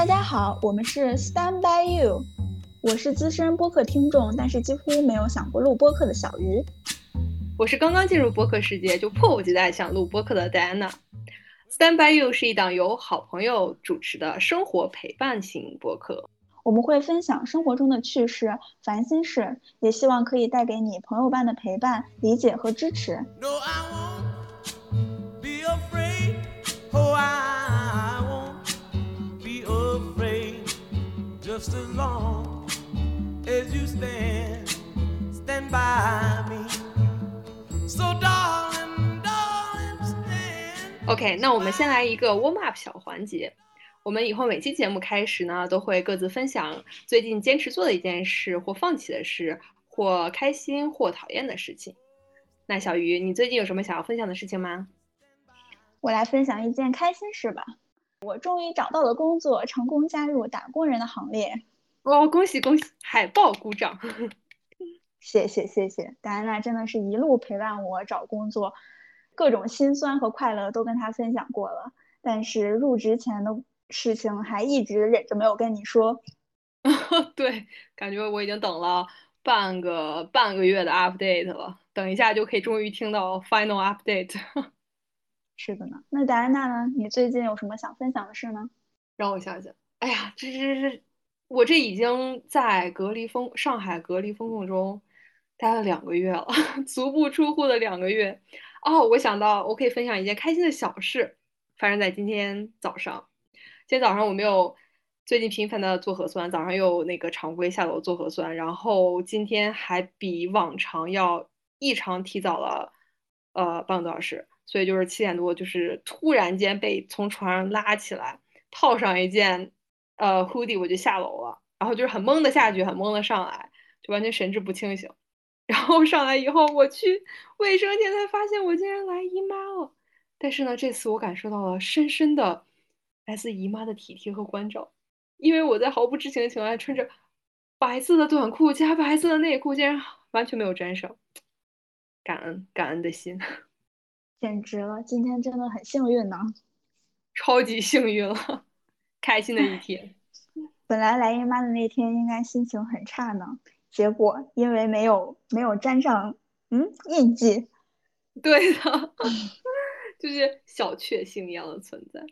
大家好，我们是 Stand by You，我是资深播客听众，但是几乎没有想过录播客的小鱼。我是刚刚进入播客世界就迫不及待想录播客的 Diana。Stand by You 是一档由好朋友主持的生活陪伴型播客，我们会分享生活中的趣事、烦心事，也希望可以带给你朋友般的陪伴、理解和支持。No, I won't be afraid. Oh, I Just as long as you stand, stand by me. So, darling, darling, stand. OK，那我们先来一个 warm up 小环节。我们以后每期节目开始呢，都会各自分享最近坚持做的一件事，或放弃的事，或开心或讨厌的事情。那小鱼，你最近有什么想要分享的事情吗？我来分享一件开心事吧，我终于找到了工作，成功加入打工人的行列。哦，恭喜恭喜！海报鼓掌。谢谢谢谢，戴安娜真的是一路陪伴我找工作，各种心酸和快乐都跟她分享过了。但是入职前的事情还一直忍着没有跟你说。对，感觉我已经等了半个半个月的 update 了，等一下就可以终于听到 final update。是的呢，那达安娜呢？你最近有什么想分享的事呢？让我想想，哎呀，这这这，我这已经在隔离封上海隔离封控中待了两个月了，足不出户的两个月。哦，我想到我可以分享一件开心的小事，发生在今天早上。今天早上我没有最近频繁的做核酸，早上又那个常规下楼做核酸，然后今天还比往常要异常提早了，呃，半个多小时。所以就是七点多，就是突然间被从床上拉起来，套上一件呃 hoodie，我就下楼了，然后就是很懵的下去，很懵的上来，就完全神志不清醒。然后上来以后，我去卫生间才发现我竟然来姨妈了。但是呢，这次我感受到了深深的来自姨妈的体贴和关照，因为我在毫不知情的情况下穿着白色的短裤加白色的内裤，竟然完全没有沾上。感恩感恩的心。简直了，今天真的很幸运呢，超级幸运了，开心的一 天。本来来姨妈的那天应该心情很差呢，结果因为没有没有沾上嗯印记，对的，就是小确幸一样的存在。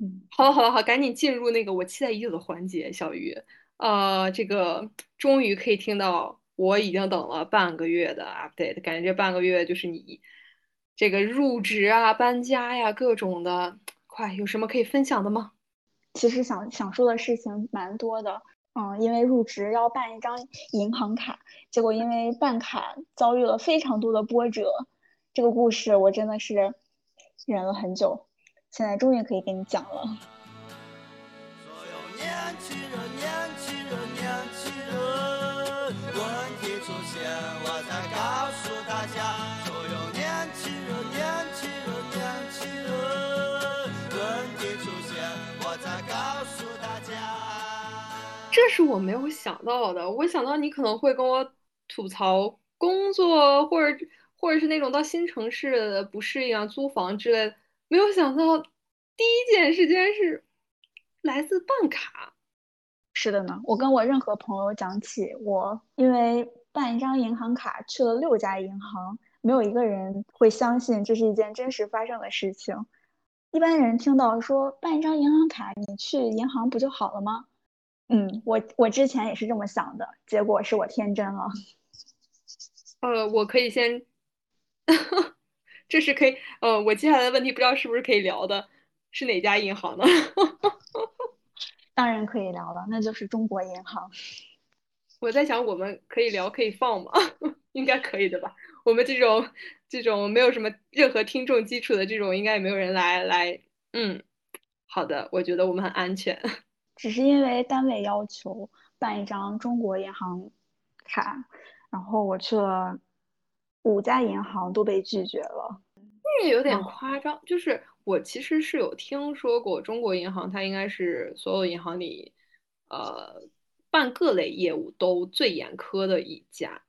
嗯，好了好了好，赶紧进入那个我期待已久的环节，小鱼，呃，这个终于可以听到我已经等了半个月的 update，感觉这半个月就是你。这个入职啊、搬家呀，各种的，快有什么可以分享的吗？其实想想说的事情蛮多的，嗯，因为入职要办一张银行卡，结果因为办卡遭遇了非常多的波折，这个故事我真的是忍了很久，现在终于可以跟你讲了。所有年轻人，年是我没有想到的，我想到你可能会跟我吐槽工作，或者或者是那种到新城市不适应啊、租房之类的，没有想到第一件事竟然是来自办卡。是的呢，我跟我任何朋友讲起，我因为办一张银行卡去了六家银行，没有一个人会相信这是一件真实发生的事情。一般人听到说办一张银行卡，你去银行不就好了吗？嗯，我我之前也是这么想的，结果是我天真了。呃，我可以先，这是可以，呃，我接下来的问题不知道是不是可以聊的，是哪家银行呢？当然可以聊了，那就是中国银行。我在想，我们可以聊，可以放吗？应该可以的吧？我们这种这种没有什么任何听众基础的这种，应该也没有人来来。嗯，好的，我觉得我们很安全。只是因为单位要求办一张中国银行卡，然后我去了五家银行都被拒绝了。那也有点夸张，就是我其实是有听说过中国银行，它应该是所有银行里，呃，办各类业务都最严苛的一家。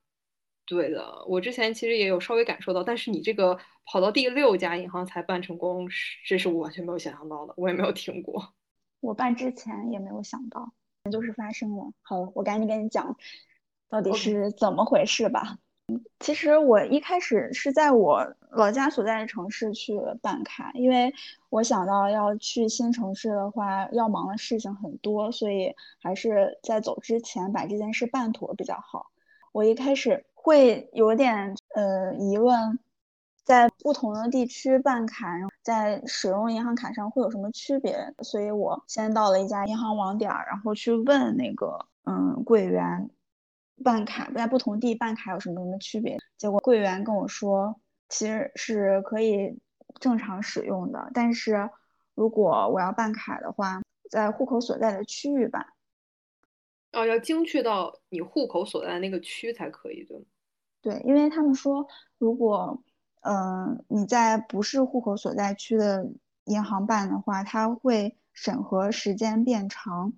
对的，我之前其实也有稍微感受到，但是你这个跑到第六家银行才办成功，这是我完全没有想象到的，我也没有听过。我办之前也没有想到，就是发生了。好，我赶紧跟你讲，到底是怎么回事吧。其实我一开始是在我老家所在的城市去办卡，因为我想到要去新城市的话，要忙的事情很多，所以还是在走之前把这件事办妥比较好。我一开始会有点呃疑问，在不同的地区办卡，在使用银行卡上会有什么区别？所以我先到了一家银行网点，然后去问那个嗯柜员。办卡在不同地办卡有什么什么区别？结果柜员跟我说，其实是可以正常使用的，但是如果我要办卡的话，在户口所在的区域办。哦，要精确到你户口所在的那个区才可以，对吗？对，因为他们说，如果嗯你在不是户口所在区的银行办的话，它会审核时间变长，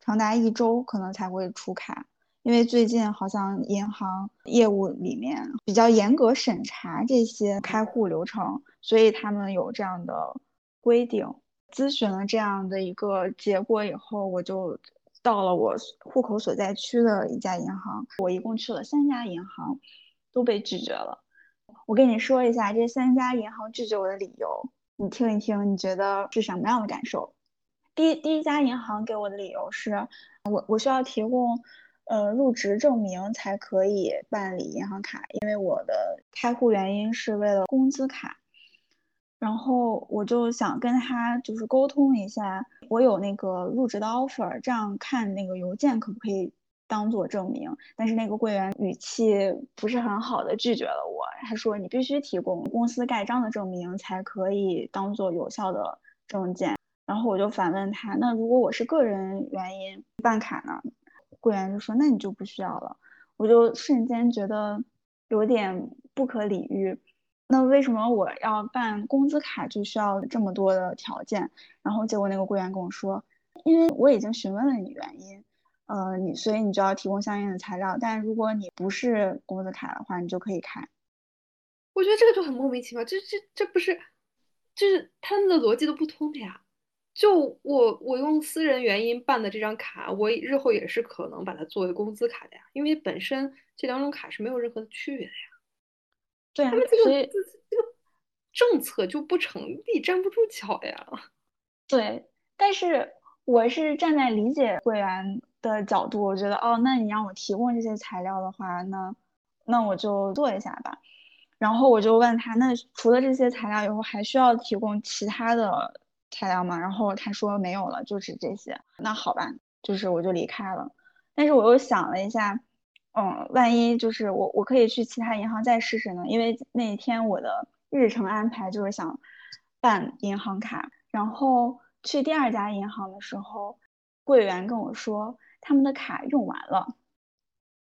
长达一周可能才会出卡。因为最近好像银行业务里面比较严格审查这些开户流程，所以他们有这样的规定。咨询了这样的一个结果以后，我就到了我户口所在区的一家银行。我一共去了三家银行，都被拒绝了。我跟你说一下这三家银行拒绝我的理由，你听一听，你觉得是什么样的感受？第第一家银行给我的理由是我我需要提供。呃，入职证明才可以办理银行卡，因为我的开户原因是为了工资卡。然后我就想跟他就是沟通一下，我有那个入职的 offer，这样看那个邮件可不可以当做证明？但是那个柜员语气不是很好的拒绝了我，他说你必须提供公司盖章的证明才可以当做有效的证件。然后我就反问他，那如果我是个人原因办卡呢？柜员就说：“那你就不需要了。”我就瞬间觉得有点不可理喻。那为什么我要办工资卡就需要这么多的条件？然后结果那个柜员跟我说：“因为我已经询问了你原因，呃，你所以你就要提供相应的材料。但如果你不是工资卡的话，你就可以开。”我觉得这个就很莫名其妙，这这这不是，就是他们的逻辑都不通的呀。就我我用私人原因办的这张卡，我日后也是可能把它作为工资卡的呀，因为本身这两种卡是没有任何的区别的呀。对啊，他们这个这个政策就不成立，站不住脚呀。对，但是我是站在理解会员的角度，我觉得哦，那你让我提供这些材料的话，那那我就做一下吧。然后我就问他，那除了这些材料以后，还需要提供其他的？材料吗，然后他说没有了，就是这些。那好吧，就是我就离开了。但是我又想了一下，嗯，万一就是我我可以去其他银行再试试呢？因为那一天我的日程安排就是想办银行卡，然后去第二家银行的时候，柜员跟我说他们的卡用完了，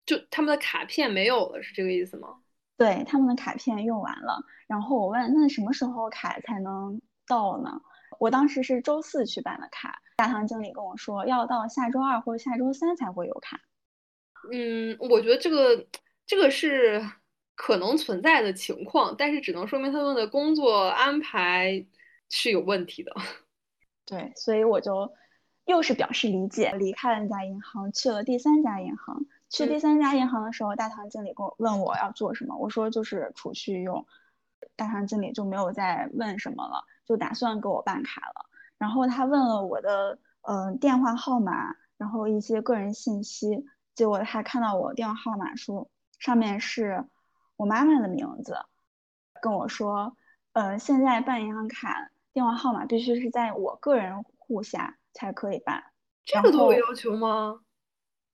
就他们的卡片没有了，是这个意思吗？对，他们的卡片用完了。然后我问那什么时候卡才能到呢？我当时是周四去办的卡，大堂经理跟我说要到下周二或者下周三才会有卡。嗯，我觉得这个这个是可能存在的情况，但是只能说明他们的工作安排是有问题的。对，所以我就又是表示理解，离开了那家银行，去了第三家银行。去第三家银行的时候，大堂经理跟我问我要做什么，我说就是储蓄用。大堂经理就没有再问什么了。就打算给我办卡了，然后他问了我的呃电话号码，然后一些个人信息，结果他看到我电话号码书上面是我妈妈的名字，跟我说，呃，现在办银行卡电话号码必须是在我个人户下才可以办，这个都有要求吗？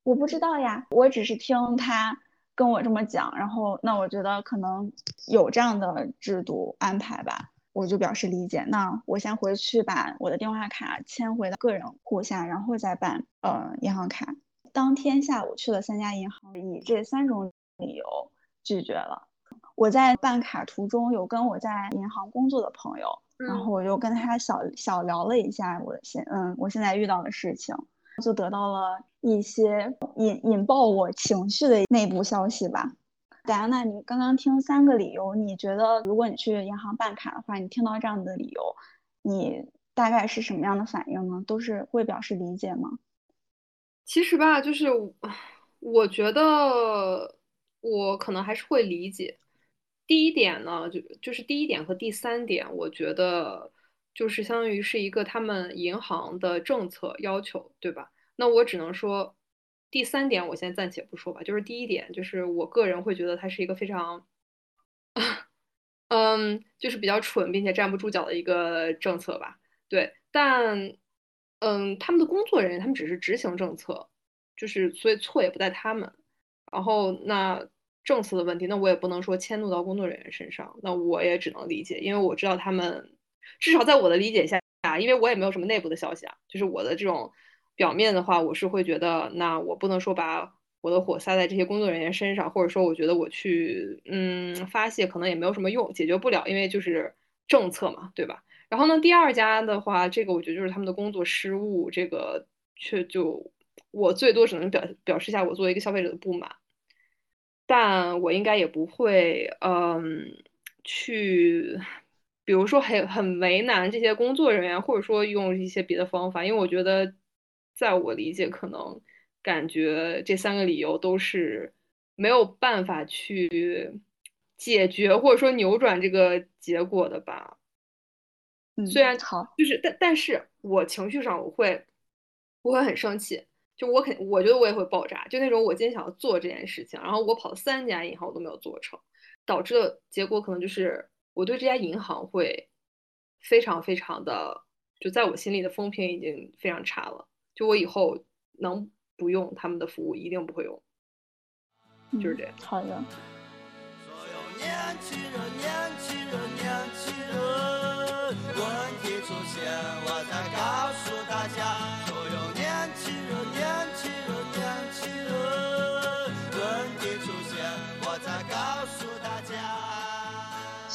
我不知道呀，我只是听他跟我这么讲，然后那我觉得可能有这样的制度安排吧。我就表示理解。那我先回去把我的电话卡迁回到个人户下，然后再办呃银行卡。当天下午去了三家银行，以这三种理由拒绝了。我在办卡途中有跟我在银行工作的朋友，然后我就跟他小小聊了一下我现嗯我现在遇到的事情，就得到了一些引引爆我情绪的内部消息吧。戴安娜，你刚刚听三个理由，你觉得如果你去银行办卡的话，你听到这样的理由，你大概是什么样的反应呢？都是会表示理解吗？其实吧，就是我觉得我可能还是会理解。第一点呢，就就是第一点和第三点，我觉得就是相当于是一个他们银行的政策要求，对吧？那我只能说，第三点我先暂且不说吧。就是第一点，就是我个人会觉得它是一个非常，嗯，就是比较蠢并且站不住脚的一个政策吧。对，但嗯，他们的工作人员他们只是执行政策，就是所以错也不在他们。然后那。政策的问题，那我也不能说迁怒到工作人员身上，那我也只能理解，因为我知道他们至少在我的理解下啊，因为我也没有什么内部的消息啊，就是我的这种表面的话，我是会觉得，那我不能说把我的火撒在这些工作人员身上，或者说我觉得我去嗯发泄可能也没有什么用，解决不了，因为就是政策嘛，对吧？然后呢，第二家的话，这个我觉得就是他们的工作失误，这个却就我最多只能表表示一下我作为一个消费者的不满。但我应该也不会，嗯，去，比如说很很为难这些工作人员，或者说用一些别的方法，因为我觉得，在我理解，可能感觉这三个理由都是没有办法去解决或者说扭转这个结果的吧。嗯，虽然好，就是但但是我情绪上我会，我会很生气。就我肯，我觉得我也会爆炸。就那种我今天想要做这件事情，然后我跑了三家银行，我都没有做成，导致的结果可能就是我对这家银行会非常非常的，就在我心里的风评已经非常差了。就我以后能不用他们的服务，一定不会用。就是这样。好的。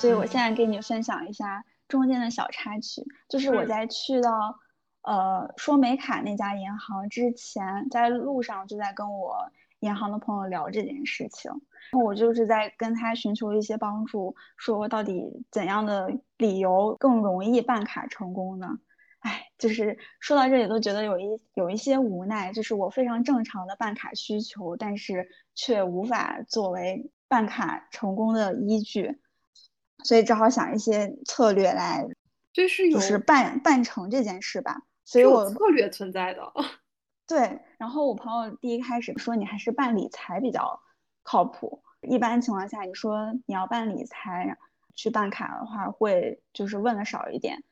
所以我现在给你分享一下中间的小插曲，就是我在去到呃说美卡那家银行之前，在路上就在跟我银行的朋友聊这件事情，然后我就是在跟他寻求一些帮助，说到底怎样的理由更容易办卡成功呢？哎，就是说到这里都觉得有一有一些无奈，就是我非常正常的办卡需求，但是却无法作为办卡成功的依据。所以只好想一些策略来，就是就是办办成这件事吧。所以我策略存在的。对，然后我朋友第一开始说你还是办理财比较靠谱。一般情况下，你说你要办理财去办卡的话，会就是问的少一点。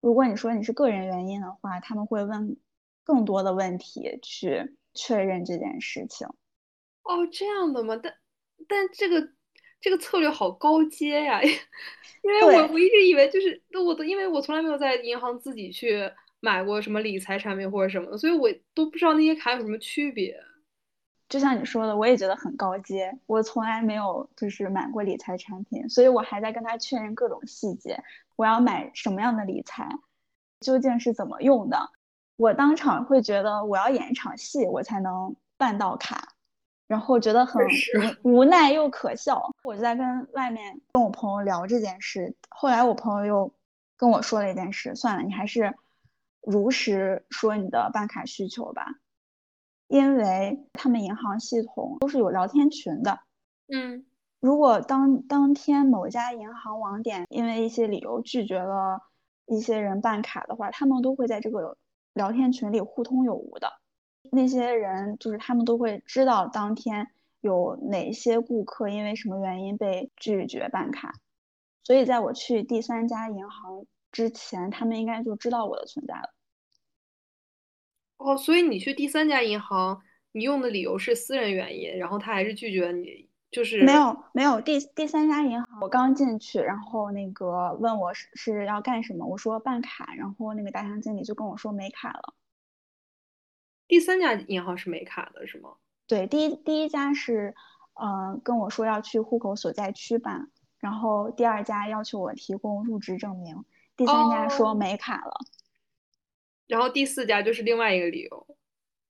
如果你说你是个人原因的话，他们会问更多的问题去确认这件事情。哦，这样的吗？但但这个。这个策略好高阶呀，因为我我一直以为就是我都因为我从来没有在银行自己去买过什么理财产品或者什么的，所以我都不知道那些卡有什么区别。就像你说的，我也觉得很高阶。我从来没有就是买过理财产品，所以我还在跟他确认各种细节。我要买什么样的理财，究竟是怎么用的？我当场会觉得我要演一场戏，我才能办到卡。然后觉得很无无奈又可笑，我就在跟外面跟我朋友聊这件事。后来我朋友又跟我说了一件事，算了，你还是如实说你的办卡需求吧，因为他们银行系统都是有聊天群的。嗯，如果当当天某家银行网点因为一些理由拒绝了一些人办卡的话，他们都会在这个聊天群里互通有无的。那些人就是他们都会知道当天有哪些顾客因为什么原因被拒绝办卡，所以在我去第三家银行之前，他们应该就知道我的存在了。哦，所以你去第三家银行，你用的理由是私人原因，然后他还是拒绝你，就是没有没有第第三家银行，我刚进去，然后那个问我是是要干什么，我说办卡，然后那个大堂经理就跟我说没卡了。第三家银行是没卡的，是吗？对，第一第一家是，呃，跟我说要去户口所在区办，然后第二家要求我提供入职证明，第三家说没卡了，然后第四家就是另外一个理由。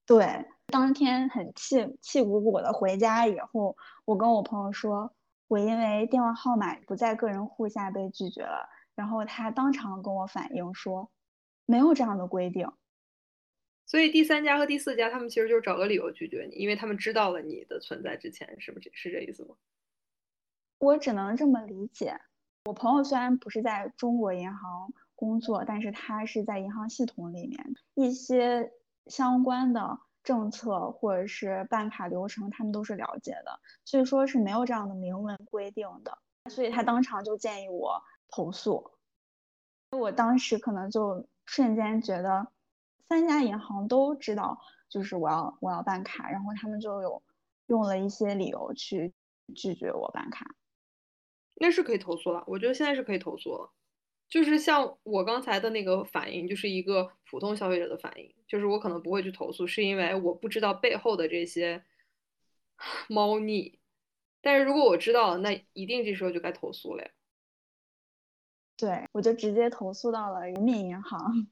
对，当天很气气鼓鼓的回家以后，我跟我朋友说，我因为电话号码不在个人户下被拒绝了，然后他当场跟我反映说。没有这样的规定。所以第三家和第四家，他们其实就是找个理由拒绝你，因为他们知道了你的存在之前，是不是是这意思吗？我只能这么理解。我朋友虽然不是在中国银行工作，但是他是在银行系统里面一些相关的政策或者是办卡流程，他们都是了解的，所以说是没有这样的明文规定的。所以他当场就建议我投诉。我当时可能就瞬间觉得，三家银行都知道，就是我要我要办卡，然后他们就有用了一些理由去拒绝我办卡。那是可以投诉了，我觉得现在是可以投诉了。就是像我刚才的那个反应，就是一个普通消费者的反应，就是我可能不会去投诉，是因为我不知道背后的这些 猫腻。但是如果我知道了，那一定这时候就该投诉了呀。对，我就直接投诉到了人民银行，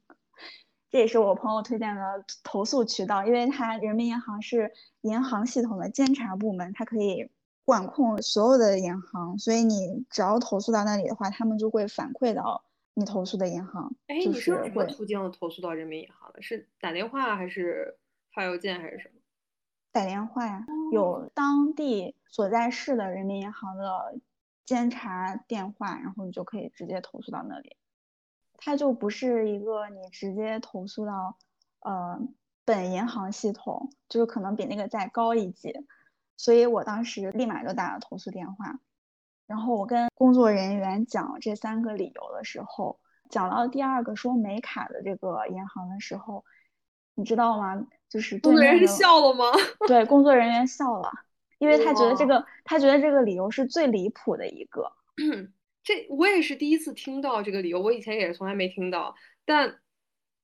这也是我朋友推荐的投诉渠道，因为他人民银行是银行系统的监察部门，它可以。管控所有的银行，所以你只要投诉到那里的话，他们就会反馈到你投诉的银行。哎，你是用什么途径投诉到人民银行的？是打电话还是发邮件还是什么？打电话呀，有当地所在市的人民银行的监察电话，然后你就可以直接投诉到那里。它就不是一个你直接投诉到呃本银行系统，就是可能比那个再高一级。所以我当时立马就打了投诉电话，然后我跟工作人员讲这三个理由的时候，讲到第二个说没卡的这个银行的时候，你知道吗？就是工作人员笑了吗？对，工作人员笑了，因为他觉得这个他觉得这个理由是最离谱的一个。这我也是第一次听到这个理由，我以前也是从来没听到。但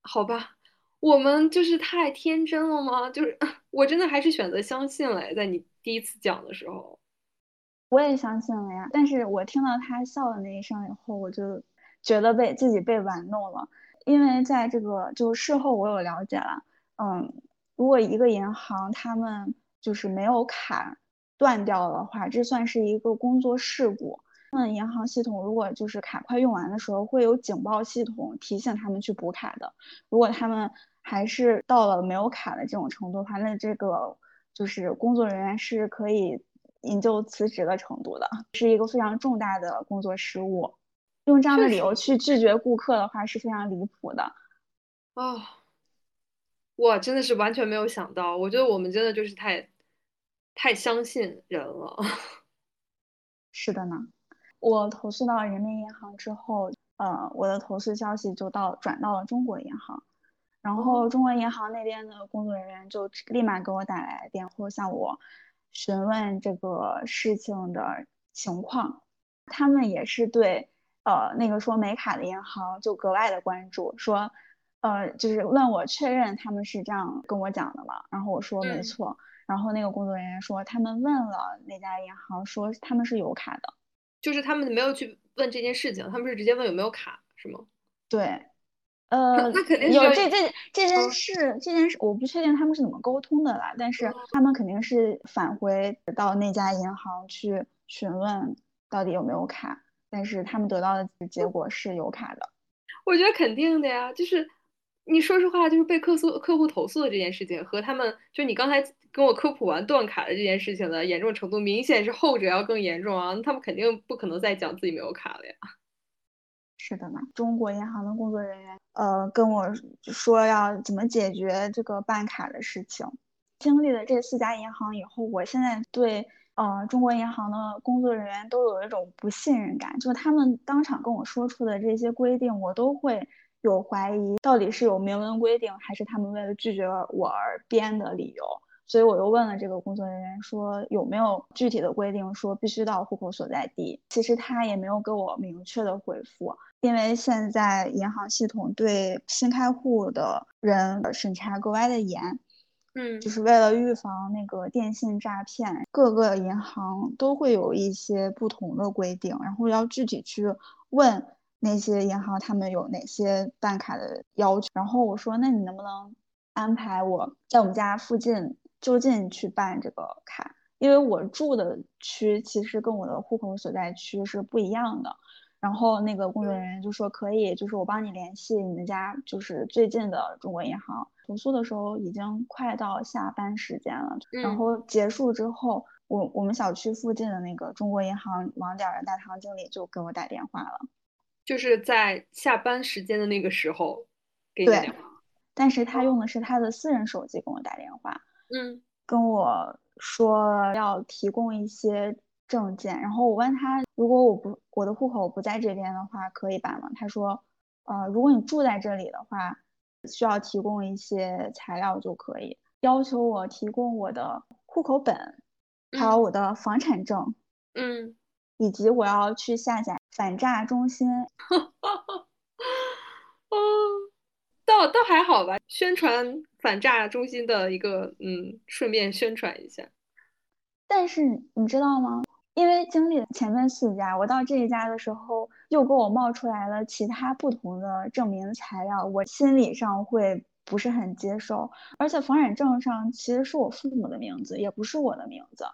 好吧。我们就是太天真了吗？就是 我真的还是选择相信了，在你第一次讲的时候，我也相信了呀。但是我听到他笑的那一声以后，我就觉得被自己被玩弄了。因为在这个就事后我有了解了，嗯，如果一个银行他们就是没有卡断掉的话，这算是一个工作事故。嗯，银行系统如果就是卡快用完的时候，会有警报系统提醒他们去补卡的。如果他们还是到了没有卡的这种程度的话，那这个就是工作人员是可以引咎辞职的程度的，是一个非常重大的工作失误。用这样的理由去拒绝顾客的话是非常离谱的。哦，我真的是完全没有想到，我觉得我们真的就是太太相信人了。是的呢，我投诉到人民银行之后，呃，我的投诉消息就到转到了中国银行。然后中国银行那边的工作人员就立马给我打来电话，向我询问这个事情的情况。他们也是对呃那个说没卡的银行就格外的关注，说呃就是问我确认他们是这样跟我讲的吗。然后我说没错。然后那个工作人员说他们问了那家银行，说他们是有卡的，就是他们没有去问这件事情，他们是直接问有没有卡，是吗？对。呃，那肯定有这这这件事，这件事我不确定他们是怎么沟通的啦，但是他们肯定是返回到那家银行去询问到底有没有卡，但是他们得到的结果是有卡的。我觉得肯定的呀，就是你说实话，就是被客诉客户投诉的这件事情和他们就你刚才跟我科普完断卡的这件事情的严重程度，明显是后者要更严重啊，他们肯定不可能再讲自己没有卡了呀。是的呢，中国银行的工作人员呃跟我说要怎么解决这个办卡的事情。经历了这四家银行以后，我现在对呃中国银行的工作人员都有一种不信任感，就是他们当场跟我说出的这些规定，我都会有怀疑，到底是有明文规定，还是他们为了拒绝我而编的理由。所以我又问了这个工作人员，说有没有具体的规定，说必须到户口所在地。其实他也没有给我明确的回复，因为现在银行系统对新开户的人审查格外的严，嗯，就是为了预防那个电信诈骗，各个银行都会有一些不同的规定，然后要具体去问那些银行他们有哪些办卡的要求。然后我说，那你能不能安排我在我们家附近？就近去办这个卡，因为我住的区其实跟我的户口所在区是不一样的。然后那个工作人员就说可以，就是我帮你联系你们家就是最近的中国银行。投诉的时候已经快到下班时间了，然后结束之后，我我们小区附近的那个中国银行网点的大堂经理就给我打电话了，就是在下班时间的那个时候给你打电话。但是他用的是他的私人手机给我打电话，嗯，跟我说要提供一些证件，然后我问他，如果我不我的户口不在这边的话，可以办吗？他说，呃，如果你住在这里的话，需要提供一些材料就可以，要求我提供我的户口本，还有我的房产证，嗯，以及我要去下载反诈中心。哦。倒倒还好吧，宣传反诈中心的一个，嗯，顺便宣传一下。但是你知道吗？因为经历了前面四家，我到这一家的时候，又给我冒出来了其他不同的证明材料，我心理上会不是很接受。而且房产证上其实是我父母的名字，也不是我的名字。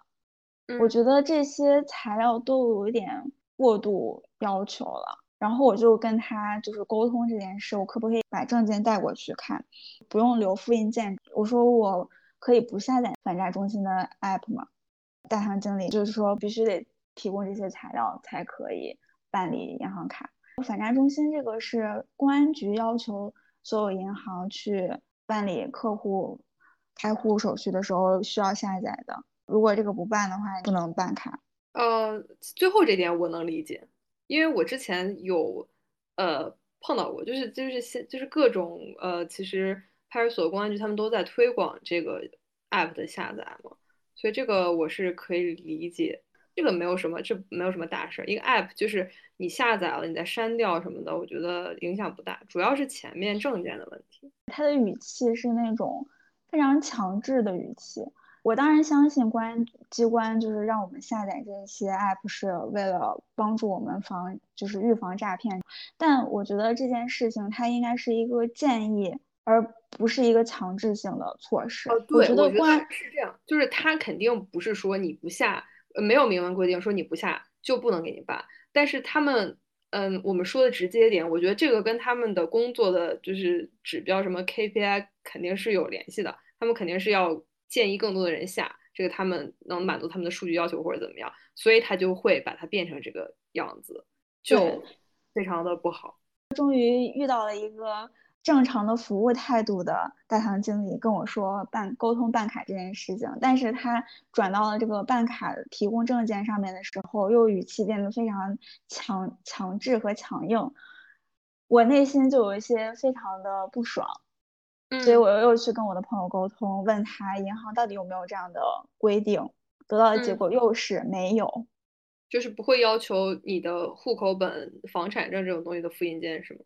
我觉得这些材料都有一点过度要求了。然后我就跟他就是沟通这件事，我可不可以把证件带过去看，不用留复印件？我说我可以不下载反诈中心的 app 吗？大堂经理就是说必须得提供这些材料才可以办理银行卡。反诈中心这个是公安局要求所有银行去办理客户开户手续的时候需要下载的，如果这个不办的话，不能办卡。呃，最后这点我能理解。因为我之前有，呃，碰到过，就是就是现就是各种呃，其实派出所、公安局他们都在推广这个 app 的下载嘛，所以这个我是可以理解，这个没有什么，这没有什么大事儿。一个 app 就是你下载了，你再删掉什么的，我觉得影响不大，主要是前面证件的问题。他的语气是那种非常强制的语气。我当然相信公安机关就是让我们下载这些 app 是为了帮助我们防，就是预防诈骗。但我觉得这件事情它应该是一个建议，而不是一个强制性的措施。哦，对，我觉得公安是这样，就是他肯定不是说你不下，没有明文规定说你不下就不能给你办。但是他们，嗯，我们说的直接点，我觉得这个跟他们的工作的就是指标什么 KPI 肯定是有联系的，他们肯定是要。建议更多的人下这个，他们能满足他们的数据要求或者怎么样，所以他就会把它变成这个样子，就非常的不好。终于遇到了一个正常的服务态度的大堂经理跟我说办沟通办卡这件事情，但是他转到了这个办卡提供证件上面的时候，又语气变得非常强强制和强硬，我内心就有一些非常的不爽。所以我又又去跟我的朋友沟通，问他银行到底有没有这样的规定，得到的结果又是没有，就是不会要求你的户口本、房产证这种东西的复印件，是吗？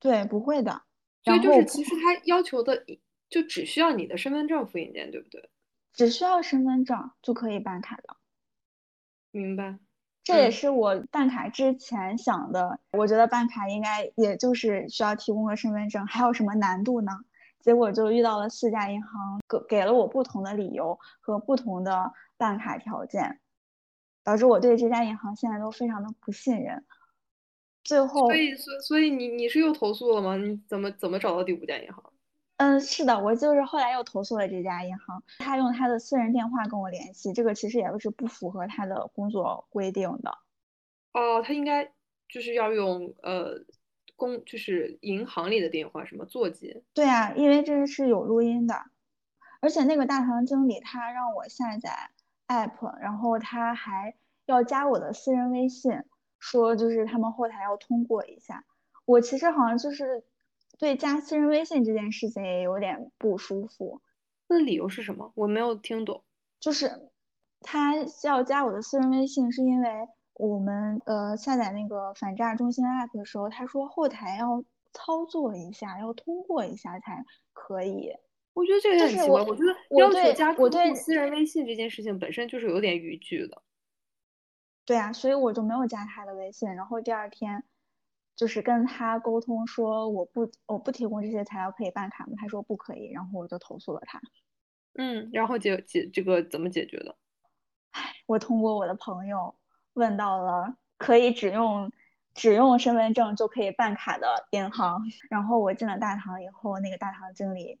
对，不会的。所以就是其实他要求的就只需要你的身份证复印件，对不对？只需要身份证就可以办卡的。明白。这也是我办卡之前想的，我觉得办卡应该也就是需要提供个身份证，还有什么难度呢？结果就遇到了四家银行，给给了我不同的理由和不同的办卡条件，导致我对这家银行现在都非常的不信任。最后，所以，所所以你你是又投诉了吗？你怎么怎么找到第五家银行？嗯，是的，我就是后来又投诉了这家银行，他用他的私人电话跟我联系，这个其实也是不符合他的工作规定的。哦，他应该就是要用呃。公就是银行里的电话，什么座机？对啊，因为这是有录音的，而且那个大堂经理他让我下载 app，然后他还要加我的私人微信，说就是他们后台要通过一下。我其实好像就是对加私人微信这件事情也有点不舒服。那理由是什么？我没有听懂。就是他要加我的私人微信，是因为。我们呃下载那个反诈中心 app 的时候，他说后台要操作一下，要通过一下才可以。我觉得这个很奇怪。我觉得要求加客户私人微信这件事情本身就是有点逾矩的。对啊，所以我就没有加他的微信。然后第二天就是跟他沟通说我不我不提供这些材料可以办卡吗？他说不可以。然后我就投诉了他。嗯，然后解解这个怎么解决的？唉，我通过我的朋友。问到了可以只用只用身份证就可以办卡的银行。然后我进了大堂以后，那个大堂经理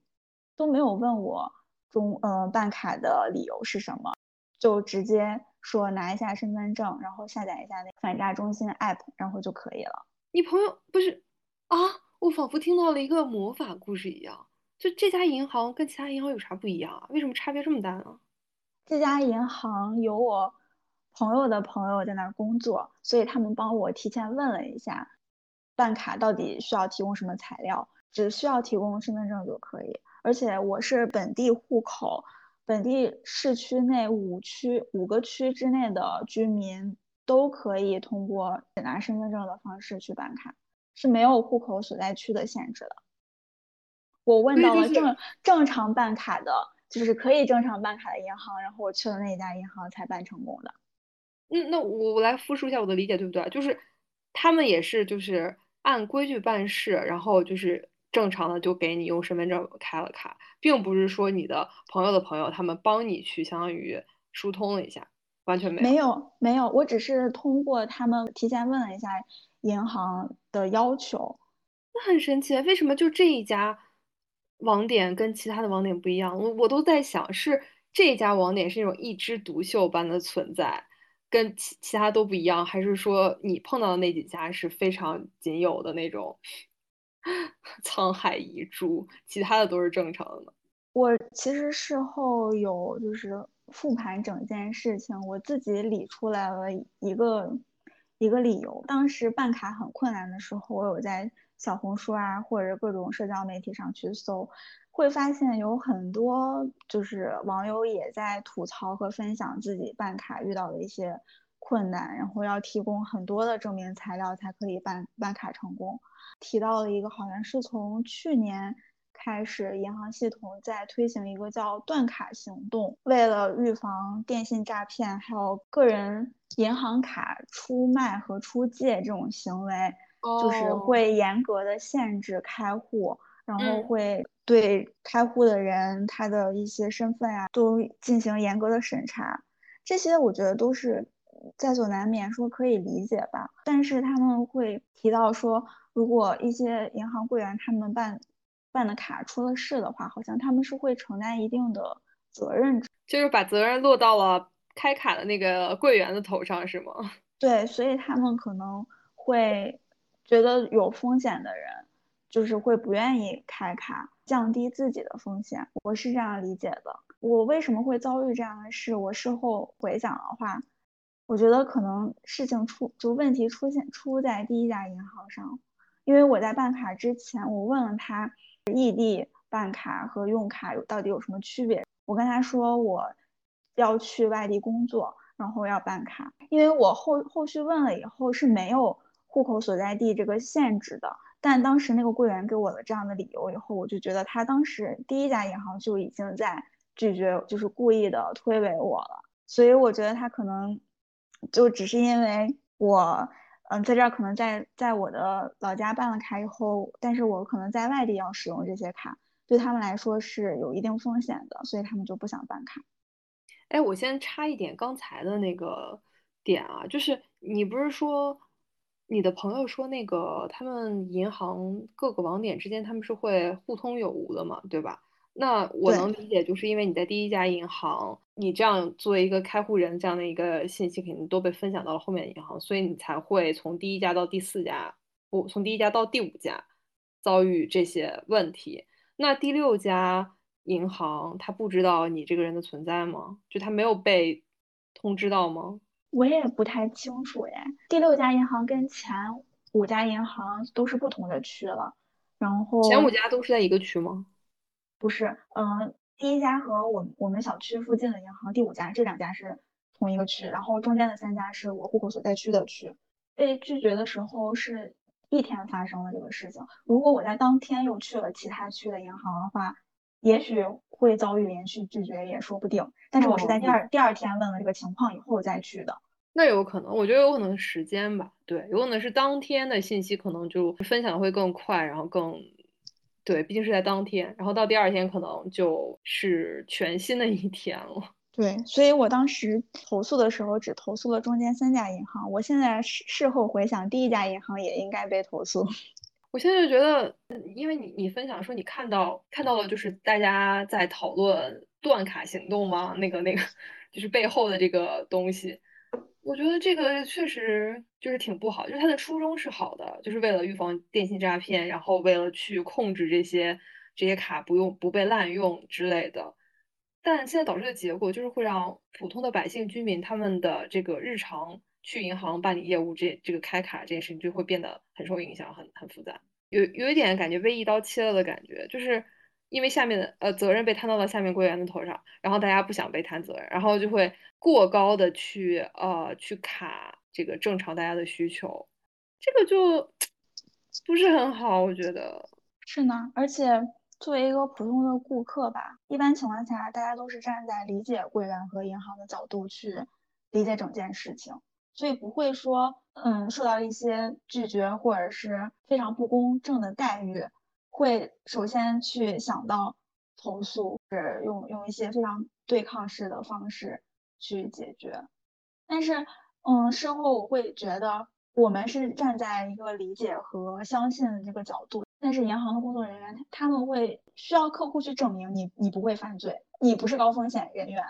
都没有问我中呃办卡的理由是什么，就直接说拿一下身份证，然后下载一下那反诈中心的 app，然后就可以了。你朋友不是啊？我仿佛听到了一个魔法故事一样。就这家银行跟其他银行有啥不一样啊？为什么差别这么大呢？这家银行有我朋友的朋友在那儿工作，所以他们帮我提前问了一下，办卡到底需要提供什么材料，只需要提供身份证就可以。而且我是本地户口，本地市区内五区五个区之内的居民都可以通过拿身份证的方式去办卡，是没有户口所在区的限制的。我问到了正正常办卡的，就是可以正常办卡的银行，然后我去了那家银行才办成功的。嗯，那我我来复述一下我的理解，对不对？就是他们也是就是按规矩办事，然后就是正常的就给你用身份证开了卡，并不是说你的朋友的朋友他们帮你去相当于疏通了一下，完全没有没有没有，我只是通过他们提前问了一下银行的要求。那很神奇，为什么就这一家？网点跟其他的网点不一样，我我都在想，是这家网点是那种一枝独秀般的存在，跟其其他都不一样，还是说你碰到的那几家是非常仅有的那种 沧海遗珠，其他的都是正常的？我其实事后有就是复盘整件事情，我自己理出来了一个一个理由。当时办卡很困难的时候，我有在。小红书啊，或者各种社交媒体上去搜，会发现有很多就是网友也在吐槽和分享自己办卡遇到的一些困难，然后要提供很多的证明材料才可以办办卡成功。提到了一个，好像是从去年开始，银行系统在推行一个叫断卡行动，为了预防电信诈骗，还有个人银行卡出卖和出借这种行为。就是会严格的限制开户，然后会对开户的人他的一些身份啊都进行严格的审查，这些我觉得都是在所难免，说可以理解吧。但是他们会提到说，如果一些银行柜员他们办办的卡出了事的话，好像他们是会承担一定的责任，就是把责任落到了开卡的那个柜员的头上，是吗？对，所以他们可能会。觉得有风险的人，就是会不愿意开卡，降低自己的风险。我是这样理解的。我为什么会遭遇这样的事？我事后回想的话，我觉得可能事情出就问题出现出在第一家银行上，因为我在办卡之前，我问了他异地办卡和用卡有到底有什么区别。我跟他说我要去外地工作，然后要办卡，因为我后后续问了以后是没有。户口所在地这个限制的，但当时那个柜员给我了这样的理由以后，我就觉得他当时第一家银行就已经在拒绝，就是故意的推诿我了。所以我觉得他可能就只是因为我，嗯，在这儿可能在在我的老家办了卡以后，但是我可能在外地要使用这些卡，对他们来说是有一定风险的，所以他们就不想办卡。哎，我先插一点刚才的那个点啊，就是你不是说。你的朋友说，那个他们银行各个网点之间他们是会互通有无的嘛，对吧？那我能理解，就是因为你在第一家银行，你这样作为一个开户人，这样的一个信息肯定都被分享到了后面的银行，所以你才会从第一家到第四家，不，从第一家到第五家遭遇这些问题。那第六家银行他不知道你这个人的存在吗？就他没有被通知到吗？我也不太清楚哎，第六家银行跟前五家银行都是不同的区了，然后前五家都是在一个区吗？不是，嗯，第一家和我我们小区附近的银行，第五家这两家是同一个区，然后中间的三家是我户口所在区的区。被拒绝的时候是一天发生了这个事情，如果我在当天又去了其他区的银行的话。也许会遭遇连续拒绝也说不定，但是我是在第二第二天问了这个情况以后再去的。那有可能，我觉得有可能时间吧，对，有可能是当天的信息可能就分享会更快，然后更对，毕竟是在当天，然后到第二天可能就是全新的一天了。对，所以我当时投诉的时候只投诉了中间三家银行。我现在事事后回想，第一家银行也应该被投诉。我现在就觉得，因为你你分享说你看到看到了，就是大家在讨论断卡行动吗？那个那个就是背后的这个东西，我觉得这个确实就是挺不好。就是它的初衷是好的，就是为了预防电信诈骗，然后为了去控制这些这些卡不用不被滥用之类的。但现在导致的结果就是会让普通的百姓居民他们的这个日常去银行办理业务这这个开卡这件事情就会变得很受影响，很很复杂，有有一点感觉被一刀切了的感觉，就是因为下面的呃责任被摊到了下面柜员的头上，然后大家不想被摊责任，然后就会过高的去呃去卡这个正常大家的需求，这个就不是很好，我觉得是呢，而且。作为一个普通的顾客吧，一般情况下，大家都是站在理解柜员和银行的角度去理解整件事情，所以不会说，嗯，受到一些拒绝或者是非常不公正的待遇，会首先去想到投诉，是用用一些非常对抗式的方式去解决。但是，嗯，事后我会觉得，我们是站在一个理解和相信的这个角度。但是银行的工作人员他们会需要客户去证明你你不会犯罪，你不是高风险人员，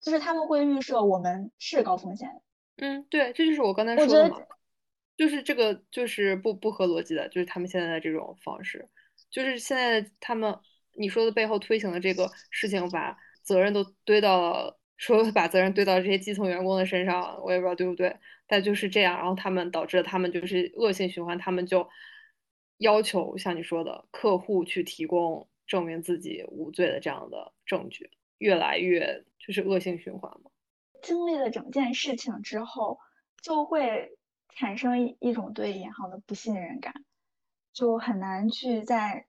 就是他们会预设我们是高风险。嗯，对，这就是我刚才说的嘛，就是这个就是不不合逻辑的，就是他们现在的这种方式，就是现在他们你说的背后推行的这个事情，把责任都堆到了 说把责任堆到这些基层员工的身上，我也不知道对不对，但就是这样，然后他们导致他们就是恶性循环，他们就。要求像你说的，客户去提供证明自己无罪的这样的证据，越来越就是恶性循环嘛。经历了整件事情之后，就会产生一种对银行的不信任感，就很难去在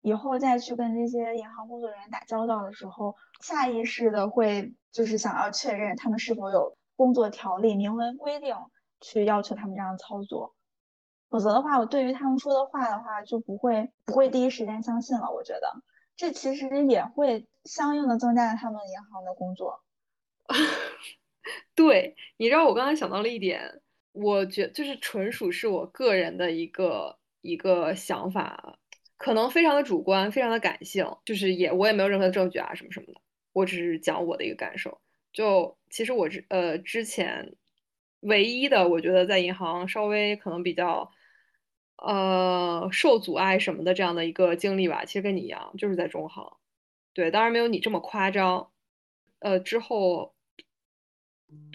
以后再去跟这些银行工作人员打交道的时候，下意识的会就是想要确认他们是否有工作条例明文规定去要求他们这样操作。否则的话，我对于他们说的话的话，就不会不会第一时间相信了。我觉得这其实也会相应的增加了他们银行的工作。啊 对，你知道我刚才想到了一点，我觉就是纯属是我个人的一个一个想法，可能非常的主观，非常的感性，就是也我也没有任何的证据啊什么什么的，我只是讲我的一个感受。就其实我之呃之前唯一的，我觉得在银行稍微可能比较。呃，受阻碍什么的这样的一个经历吧，其实跟你一样，就是在中行，对，当然没有你这么夸张。呃，之后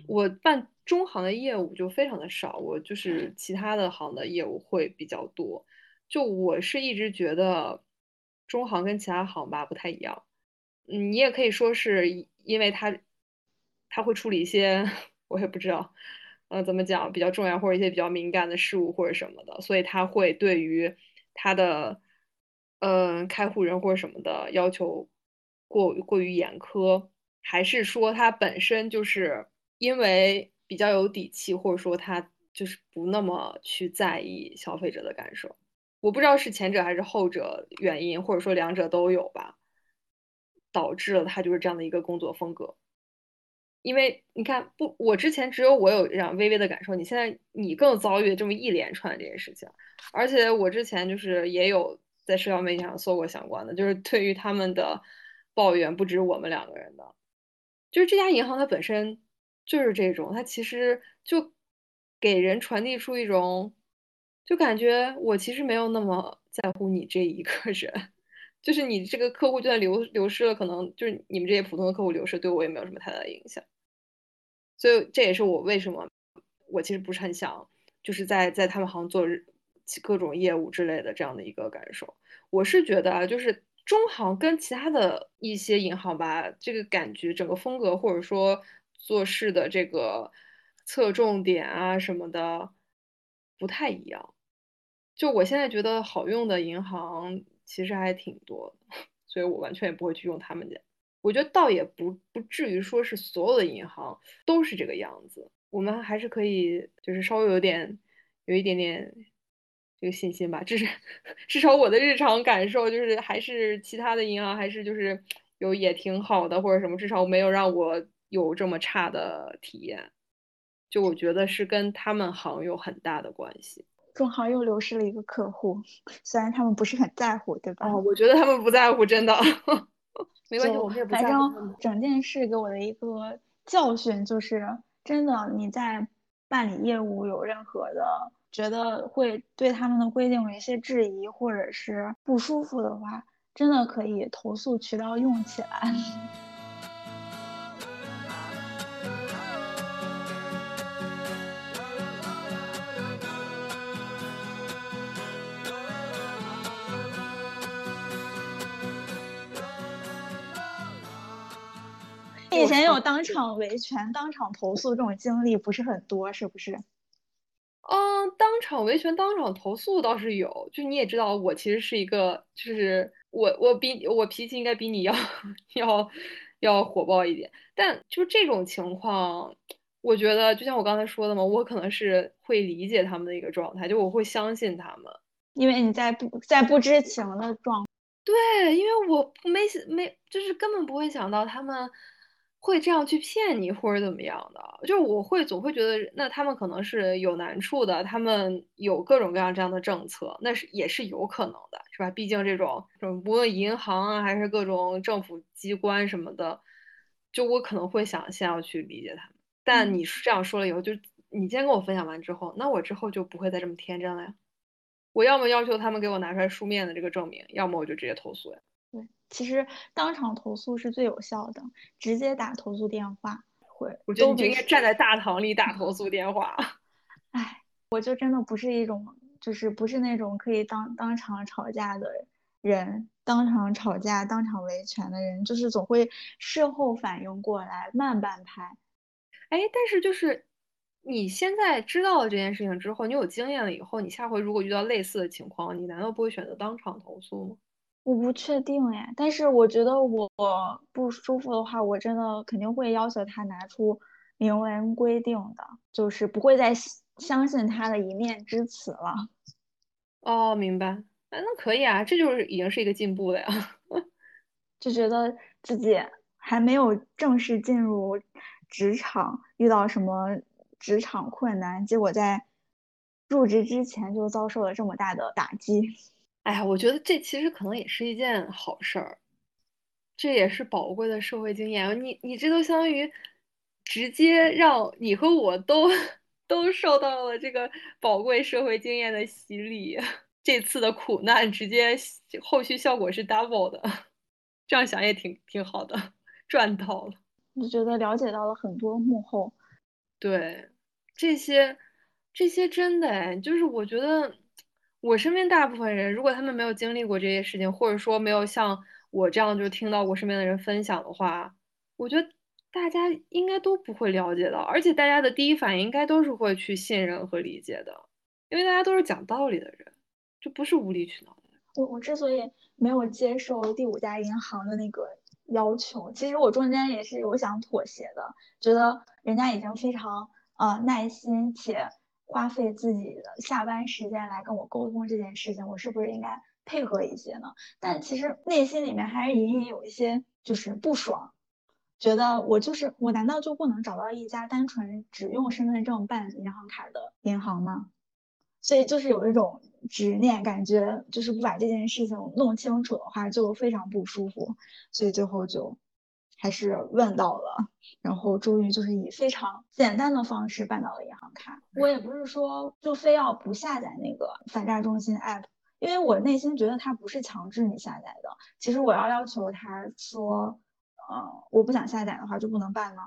我办中行的业务就非常的少，我就是其他的行的业务会比较多。就我是一直觉得中行跟其他行吧不太一样，嗯，你也可以说是因为他他会处理一些，我也不知道。呃，怎么讲比较重要，或者一些比较敏感的事物或者什么的，所以他会对于他的嗯开户人或者什么的要求过过于严苛，还是说他本身就是因为比较有底气，或者说他就是不那么去在意消费者的感受？我不知道是前者还是后者原因，或者说两者都有吧，导致了他就是这样的一个工作风格。因为你看，不，我之前只有我有这样微微的感受，你现在你更遭遇这么一连串这些事情，而且我之前就是也有在社交媒体上搜过相关的，就是对于他们的抱怨不止我们两个人的，就是这家银行它本身就是这种，它其实就给人传递出一种，就感觉我其实没有那么在乎你这一个人，就是你这个客户就算流流失了，可能就是你们这些普通的客户流失，对我也没有什么太大的影响。所以这也是我为什么我其实不是很想，就是在在他们行做各种业务之类的这样的一个感受。我是觉得啊，就是中行跟其他的一些银行吧，这个感觉整个风格或者说做事的这个侧重点啊什么的不太一样。就我现在觉得好用的银行其实还挺多的，所以我完全也不会去用他们家。我觉得倒也不不至于说是所有的银行都是这个样子，我们还是可以就是稍微有点有一点点这个信心吧。至少至少我的日常感受就是，还是其他的银行还是就是有也挺好的或者什么，至少没有让我有这么差的体验，就我觉得是跟他们行有很大的关系。中行又流失了一个客户，虽然他们不是很在乎，对吧？哦，我觉得他们不在乎，真的。没关系，我们也不反在乎反。正整件事给我的一个教训就是，真的你在办理业务有任何的觉得会对他们的规定有一些质疑或者是不舒服的话，真的可以投诉渠道用起来。以前有当场维权、当场投诉这种经历不是很多，是不是？嗯，当场维权、当场投诉倒是有，就你也知道，我其实是一个，就是我我比我脾气应该比你要要要火爆一点，但就这种情况，我觉得就像我刚才说的嘛，我可能是会理解他们的一个状态，就我会相信他们。因为你在不在不知情的状，对，因为我没没就是根本不会想到他们会这样去骗你或者怎么样的，就是我会总会觉得那他们可能是有难处的，他们有各种各样这样的政策，那是也是有可能的，是吧？毕竟这种这种不论银行啊还是各种政府机关什么的，就我可能会想先要去理解他们，但你是这样说了以后，就你今天跟我分享完之后，那我之后就不会再这么天真了呀。我要么要求他们给我拿出来书面的这个证明，要么我就直接投诉呀。对，其实当场投诉是最有效的，直接打投诉电话会。我觉得你就应该站在大堂里打投诉电话。哎，我就真的不是一种，就是不是那种可以当当场吵架的人，当场吵架、当场维权的人，就是总会事后反应过来，慢半拍。哎，但是就是你现在知道了这件事情之后，你有经验了以后，你下回如果遇到类似的情况，你难道不会选择当场投诉吗？我不确定哎，但是我觉得我我不舒服的话，我真的肯定会要求他拿出明文规定的，就是不会再相相信他的一面之词了。哦，明白。哎，那可以啊，这就是已经是一个进步了呀。就觉得自己还没有正式进入职场，遇到什么职场困难，结果在入职之前就遭受了这么大的打击。哎呀，我觉得这其实可能也是一件好事儿，这也是宝贵的社会经验。你你这都相当于直接让你和我都都受到了这个宝贵社会经验的洗礼，这次的苦难直接后续效果是 double 的，这样想也挺挺好的，赚到了。我觉得了解到了很多幕后。对，这些这些真的哎，就是我觉得我身边大部分人，如果他们没有经历过这些事情，或者说没有像我这样就听到过身边的人分享的话，我觉得大家应该都不会了解到，而且大家的第一反应应该都是会去信任和理解的，因为大家都是讲道理的人，就不是无理取闹的。我我之所以没有接受第五家银行的那个要求，其实我中间也是有想妥协的，觉得人家已经非常呃耐心且花费自己的下班时间来跟我沟通这件事情，我是不是应该配合一些呢？但其实内心里面还是隐隐有一些就是不爽，觉得我就是我难道就不能找到一家单纯只用身份证办银行卡的银行吗？所以就是有一种执念，感觉就是不把这件事情弄清楚的话，就非常不舒服。所以最后就还是问到了，然后终于就是以非常简单的方式办到了银行卡。我也不是说就非要不下载那个反诈中心 app，因为我内心觉得它不是强制你下载的。其实我要要求他说，呃，我不想下载的话就不能办呢。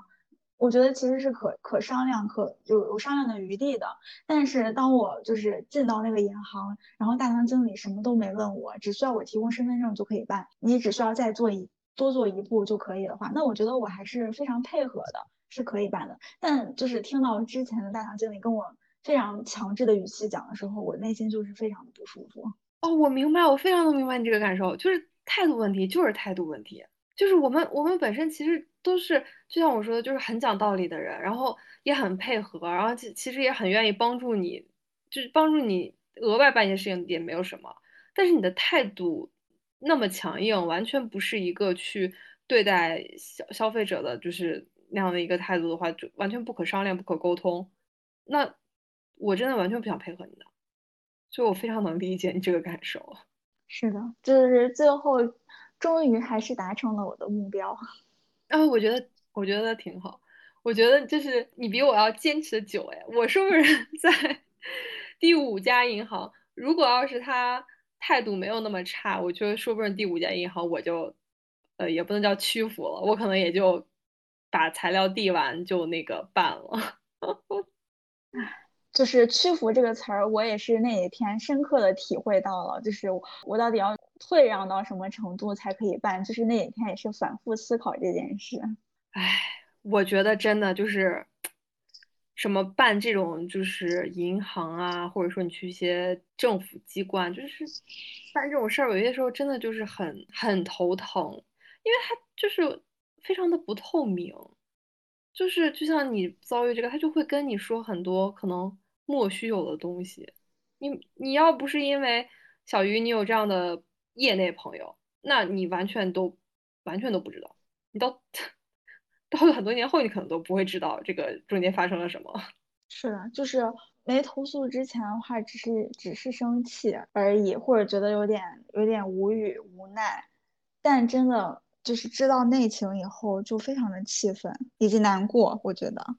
我觉得其实是可可商量、可有有商量的余地的。但是当我就是进到那个银行，然后大堂经理什么都没问我，只需要我提供身份证就可以办，你只需要再做一多做一步就可以的话，那我觉得我还是非常配合的，是可以办的。但就是听到之前的大堂经理跟我非常强制的语气讲的时候，我内心就是非常的不舒服。哦，我明白，我非常能明白你这个感受，就是态度问题，就是态度问题，就是我们我们本身其实都是，就像我说的，就是很讲道理的人，然后也很配合，然后其其实也很愿意帮助你，就是帮助你额外办一些事情也没有什么，但是你的态度那么强硬，完全不是一个去对待消消费者的，就是那样的一个态度的话，就完全不可商量、不可沟通，那我真的完全不想配合你的。所以我非常能理解你这个感受。是的，就是最后终于还是达成了我的目标。啊，我觉得我觉得挺好。我觉得就是你比我要坚持的久哎。我是不是 在 第五家银行？如果要是他态度没有那么差，我觉得说不定第五家银行我就呃也不能叫屈服了，我可能也就把材料递完就那个办了。就是屈服这个词儿，我也是那一天深刻的体会到了。就是我到底要退让到什么程度才可以办？就是那一天也是反复思考这件事。唉，我觉得真的就是什么办这种就是银行啊，或者说你去一些政府机关，就是办这种事儿，有些时候真的就是很很头疼，因为它就是非常的不透明。就是就像你遭遇这个，他就会跟你说很多可能。莫须有的东西，你你要不是因为小鱼你有这样的业内朋友，那你完全都完全都不知道。你到到了很多年后，你可能都不会知道这个中间发生了什么。是的，就是没投诉之前的话，只是只是生气而已，或者觉得有点有点无语无奈。但真的就是知道内情以后，就非常的气愤以及难过。我觉得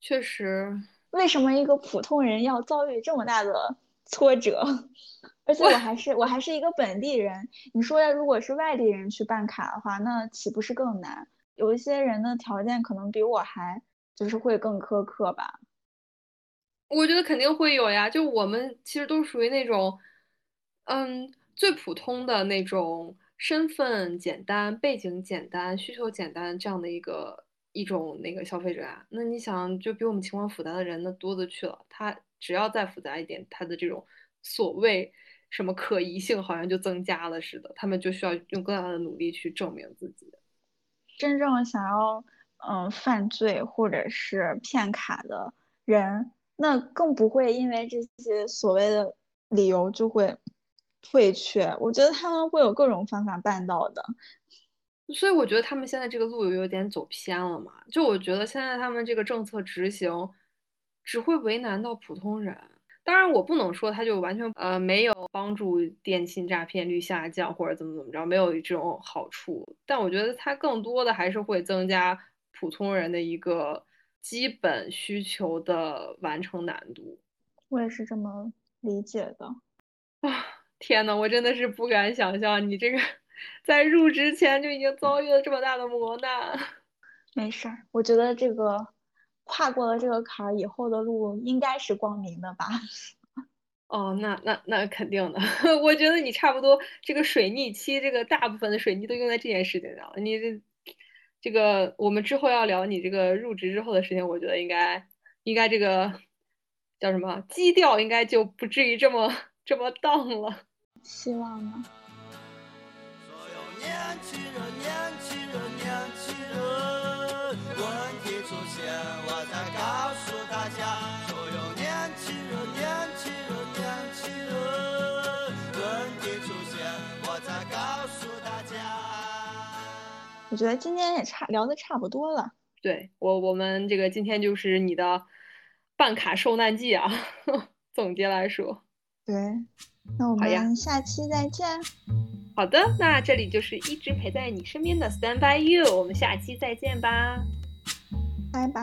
确实。为什么一个普通人要遭遇这么大的挫折？而且我还是我还是一个本地人。你说要如果是外地人去办卡的话，那岂不是更难？有一些人的条件可能比我还就是会更苛刻吧。我觉得肯定会有呀。就我们其实都属于那种，嗯，最普通的那种身份简单、背景简单、需求简单这样的一个。一种那个消费者啊，那你想，就比我们情况复杂的人那多的去了。他只要再复杂一点，他的这种所谓什么可疑性好像就增加了似的。他们就需要用更大的努力去证明自己。真正想要嗯犯罪或者是骗卡的人，那更不会因为这些所谓的理由就会退却。我觉得他们会有各种方法办到的。所以我觉得他们现在这个路有点走偏了嘛？就我觉得现在他们这个政策执行，只会为难到普通人。当然，我不能说它就完全呃没有帮助电信诈骗率下降或者怎么怎么着，没有这种好处。但我觉得它更多的还是会增加普通人的一个基本需求的完成难度。我也是这么理解的。啊，天呐，我真的是不敢想象你这个。在入职前就已经遭遇了这么大的磨难，没事儿，我觉得这个跨过了这个坎儿以后的路应该是光明的吧？哦，那那那肯定的，我觉得你差不多这个水逆期，这个大部分的水逆都用在这件事情上了。你这这个，我们之后要聊你这个入职之后的事情，我觉得应该应该这个叫什么基调，应该就不至于这么这么 荡了。希望呢。所有年轻人，告诉大家。所有年轻人，年轻人，年轻人，问题出现，我再告诉大家。我觉得今天也差聊的差不多了。对我，我们这个今天就是你的办卡受难记啊。总结来说，对，那我们下期再见。好的，那这里就是一直陪在你身边的 Stand by You，我们下期再见吧，拜拜。